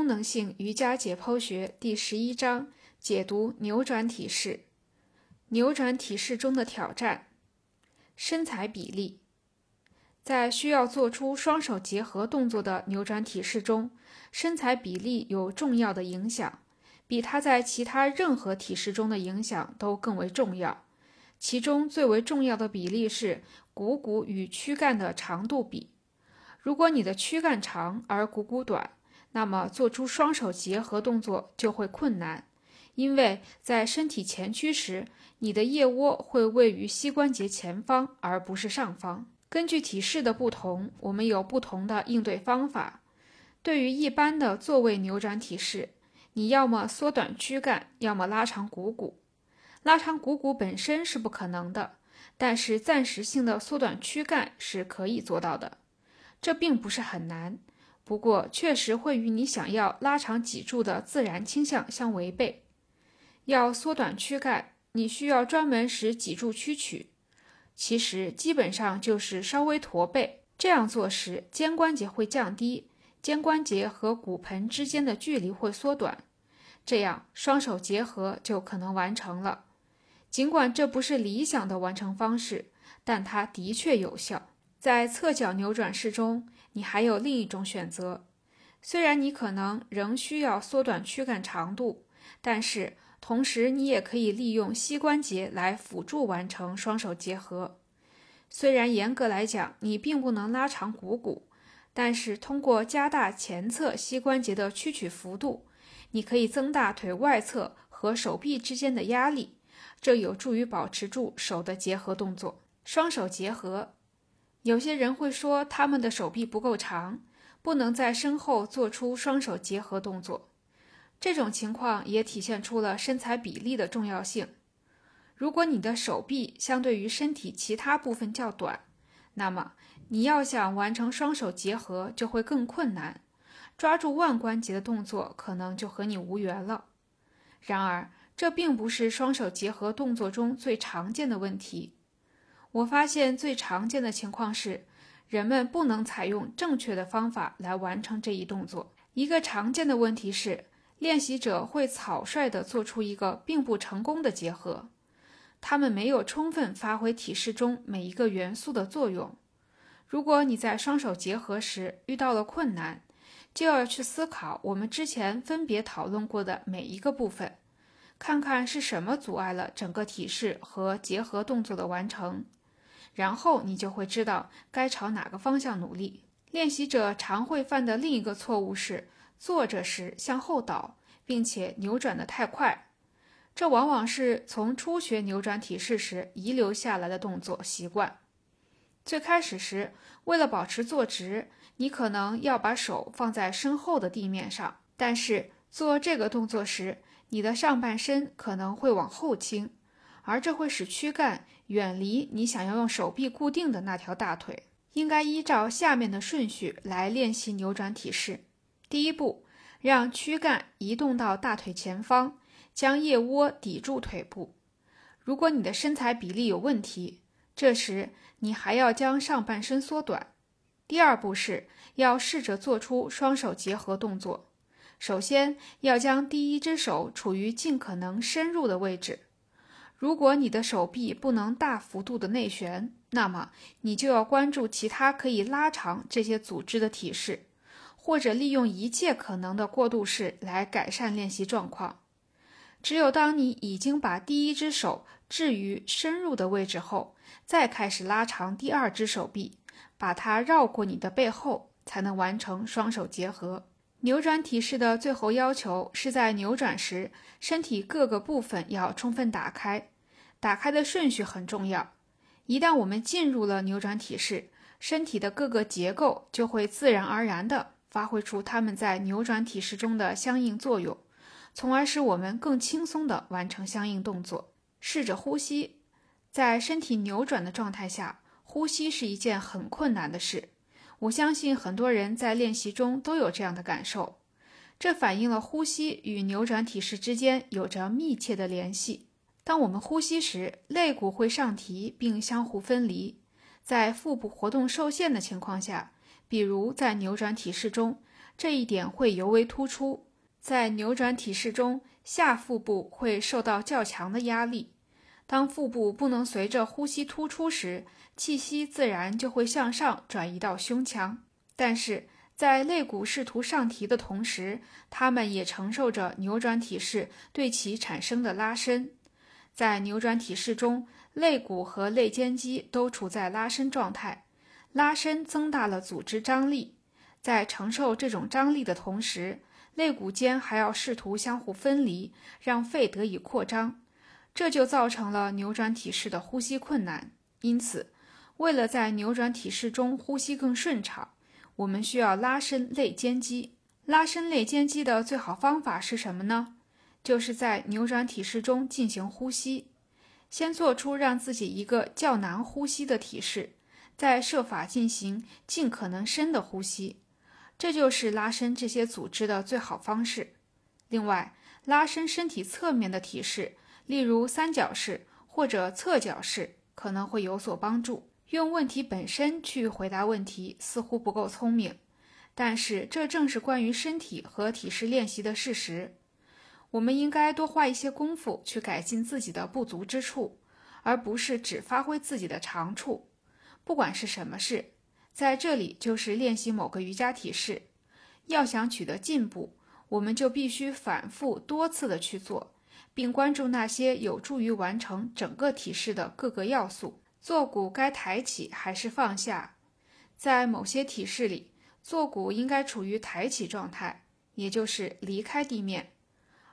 功能性瑜伽解剖学第十一章解读扭转体式。扭转体式中的挑战：身材比例。在需要做出双手结合动作的扭转体式中，身材比例有重要的影响，比它在其他任何体式中的影响都更为重要。其中最为重要的比例是股骨与躯干的长度比。如果你的躯干长而股骨短，那么做出双手结合动作就会困难，因为在身体前屈时，你的腋窝会位于膝关节前方而不是上方。根据体式的不同，我们有不同的应对方法。对于一般的坐位扭转体式，你要么缩短躯干，要么拉长股骨。拉长股骨本身是不可能的，但是暂时性的缩短躯干是可以做到的。这并不是很难。不过，确实会与你想要拉长脊柱的自然倾向相违背。要缩短躯干，你需要专门使脊柱屈曲，其实基本上就是稍微驼背。这样做时，肩关节会降低，肩关节和骨盆之间的距离会缩短，这样双手结合就可能完成了。尽管这不是理想的完成方式，但它的确有效。在侧脚扭转式中，你还有另一种选择。虽然你可能仍需要缩短躯干长度，但是同时你也可以利用膝关节来辅助完成双手结合。虽然严格来讲你并不能拉长股骨，但是通过加大前侧膝关节的屈曲幅度，你可以增大腿外侧和手臂之间的压力，这有助于保持住手的结合动作。双手结合。有些人会说他们的手臂不够长，不能在身后做出双手结合动作。这种情况也体现出了身材比例的重要性。如果你的手臂相对于身体其他部分较短，那么你要想完成双手结合就会更困难，抓住腕关节的动作可能就和你无缘了。然而，这并不是双手结合动作中最常见的问题。我发现最常见的情况是，人们不能采用正确的方法来完成这一动作。一个常见的问题是，练习者会草率地做出一个并不成功的结合，他们没有充分发挥体式中每一个元素的作用。如果你在双手结合时遇到了困难，就要去思考我们之前分别讨论过的每一个部分，看看是什么阻碍了整个体式和结合动作的完成。然后你就会知道该朝哪个方向努力。练习者常会犯的另一个错误是坐着时向后倒，并且扭转得太快。这往往是从初学扭转体式时遗留下来的动作习惯。最开始时，为了保持坐直，你可能要把手放在身后的地面上，但是做这个动作时，你的上半身可能会往后倾。而这会使躯干远离你想要用手臂固定的那条大腿。应该依照下面的顺序来练习扭转体式。第一步，让躯干移动到大腿前方，将腋窝抵住腿部。如果你的身材比例有问题，这时你还要将上半身缩短。第二步是要试着做出双手结合动作。首先要将第一只手处于尽可能深入的位置。如果你的手臂不能大幅度的内旋，那么你就要关注其他可以拉长这些组织的体式，或者利用一切可能的过渡式来改善练习状况。只有当你已经把第一只手置于深入的位置后，再开始拉长第二只手臂，把它绕过你的背后，才能完成双手结合。扭转体式的最后要求是在扭转时，身体各个部分要充分打开，打开的顺序很重要。一旦我们进入了扭转体式，身体的各个结构就会自然而然地发挥出它们在扭转体式中的相应作用，从而使我们更轻松地完成相应动作。试着呼吸，在身体扭转的状态下，呼吸是一件很困难的事。我相信很多人在练习中都有这样的感受，这反映了呼吸与扭转体式之间有着密切的联系。当我们呼吸时，肋骨会上提并相互分离。在腹部活动受限的情况下，比如在扭转体式中，这一点会尤为突出。在扭转体式中，下腹部会受到较强的压力。当腹部不能随着呼吸突出时，气息自然就会向上转移到胸腔。但是在肋骨试图上提的同时，它们也承受着扭转体式对其产生的拉伸。在扭转体式中，肋骨和肋间肌都处在拉伸状态，拉伸增大了组织张力。在承受这种张力的同时，肋骨间还要试图相互分离，让肺得以扩张，这就造成了扭转体式的呼吸困难。因此，为了在扭转体式中呼吸更顺畅，我们需要拉伸肋间肌。拉伸肋间肌的最好方法是什么呢？就是在扭转体式中进行呼吸。先做出让自己一个较难呼吸的体式，再设法进行尽可能深的呼吸。这就是拉伸这些组织的最好方式。另外，拉伸身体侧面的体式，例如三角式或者侧角式，可能会有所帮助。用问题本身去回答问题似乎不够聪明，但是这正是关于身体和体式练习的事实。我们应该多花一些功夫去改进自己的不足之处，而不是只发挥自己的长处。不管是什么事。在这里就是练习某个瑜伽体式，要想取得进步，我们就必须反复多次的去做，并关注那些有助于完成整个体式的各个要素。坐骨该抬起还是放下？在某些体式里，坐骨应该处于抬起状态，也就是离开地面；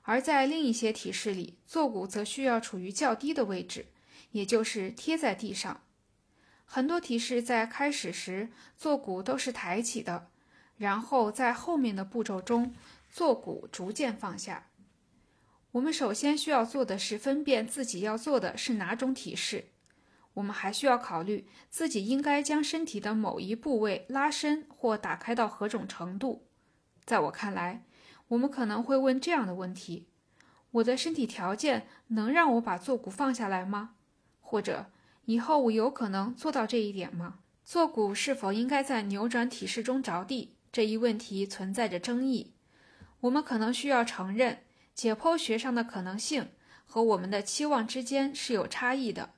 而在另一些体式里，坐骨则需要处于较低的位置，也就是贴在地上。很多体式在开始时坐骨都是抬起的，然后在后面的步骤中坐骨逐渐放下。我们首先需要做的是分辨自己要做的是哪种体式。我们还需要考虑自己应该将身体的某一部位拉伸或打开到何种程度。在我看来，我们可能会问这样的问题：我的身体条件能让我把坐骨放下来吗？或者？以后我有可能做到这一点吗？坐骨是否应该在扭转体式中着地这一问题存在着争议。我们可能需要承认，解剖学上的可能性和我们的期望之间是有差异的。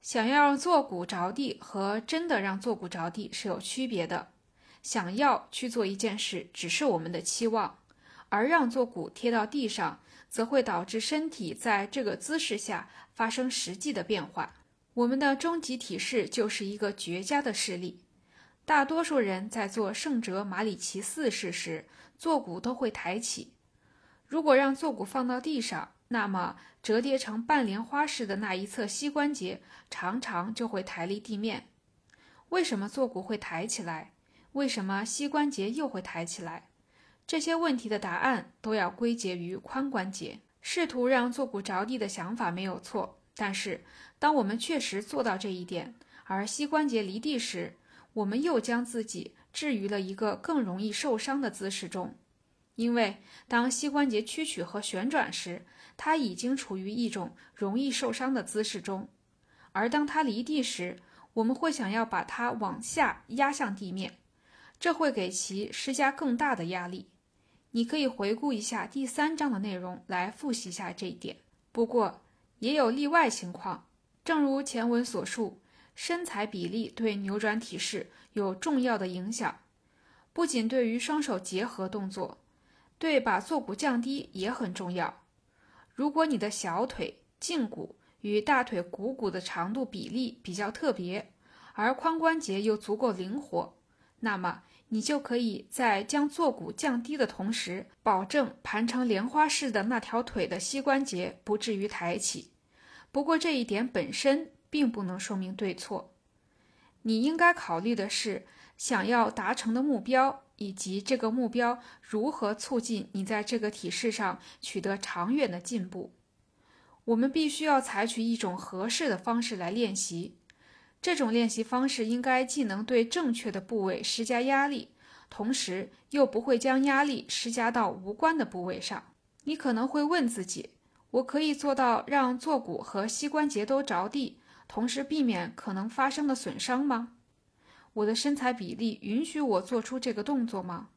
想要坐骨着地和真的让坐骨着地是有区别的。想要去做一件事只是我们的期望，而让坐骨贴到地上，则会导致身体在这个姿势下发生实际的变化。我们的终极体式就是一个绝佳的示例。大多数人在做圣哲马里奇四式时，坐骨都会抬起。如果让坐骨放到地上，那么折叠成半莲花式的那一侧膝关节常常就会抬离地面。为什么坐骨会抬起来？为什么膝关节又会抬起来？这些问题的答案都要归结于髋关节。试图让坐骨着地的想法没有错。但是，当我们确实做到这一点，而膝关节离地时，我们又将自己置于了一个更容易受伤的姿势中。因为当膝关节屈曲和旋转时，它已经处于一种容易受伤的姿势中；而当它离地时，我们会想要把它往下压向地面，这会给其施加更大的压力。你可以回顾一下第三章的内容来复习一下这一点。不过，也有例外情况，正如前文所述，身材比例对扭转体式有重要的影响，不仅对于双手结合动作，对把坐骨降低也很重要。如果你的小腿胫骨与大腿股骨的长度比例比较特别，而髋关节又足够灵活，那么你就可以在将坐骨降低的同时，保证盘成莲花式的那条腿的膝关节不至于抬起。不过这一点本身并不能说明对错，你应该考虑的是想要达成的目标，以及这个目标如何促进你在这个体式上取得长远的进步。我们必须要采取一种合适的方式来练习，这种练习方式应该既能对正确的部位施加压力，同时又不会将压力施加到无关的部位上。你可能会问自己。我可以做到让坐骨和膝关节都着地，同时避免可能发生的损伤吗？我的身材比例允许我做出这个动作吗？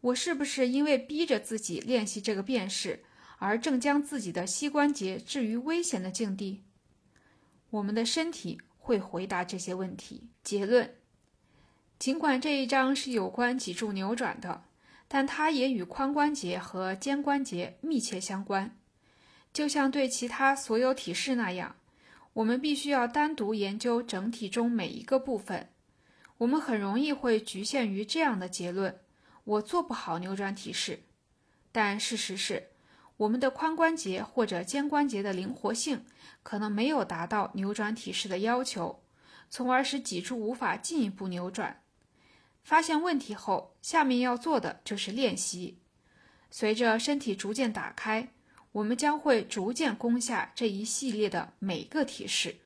我是不是因为逼着自己练习这个变式，而正将自己的膝关节置于危险的境地？我们的身体会回答这些问题。结论：尽管这一章是有关脊柱扭转的，但它也与髋关节和肩关节密切相关。就像对其他所有体式那样，我们必须要单独研究整体中每一个部分。我们很容易会局限于这样的结论。我做不好扭转体式，但事实是，我们的髋关节或者肩关节的灵活性可能没有达到扭转体式的要求，从而使脊柱无法进一步扭转。发现问题后，下面要做的就是练习。随着身体逐渐打开，我们将会逐渐攻下这一系列的每个体式。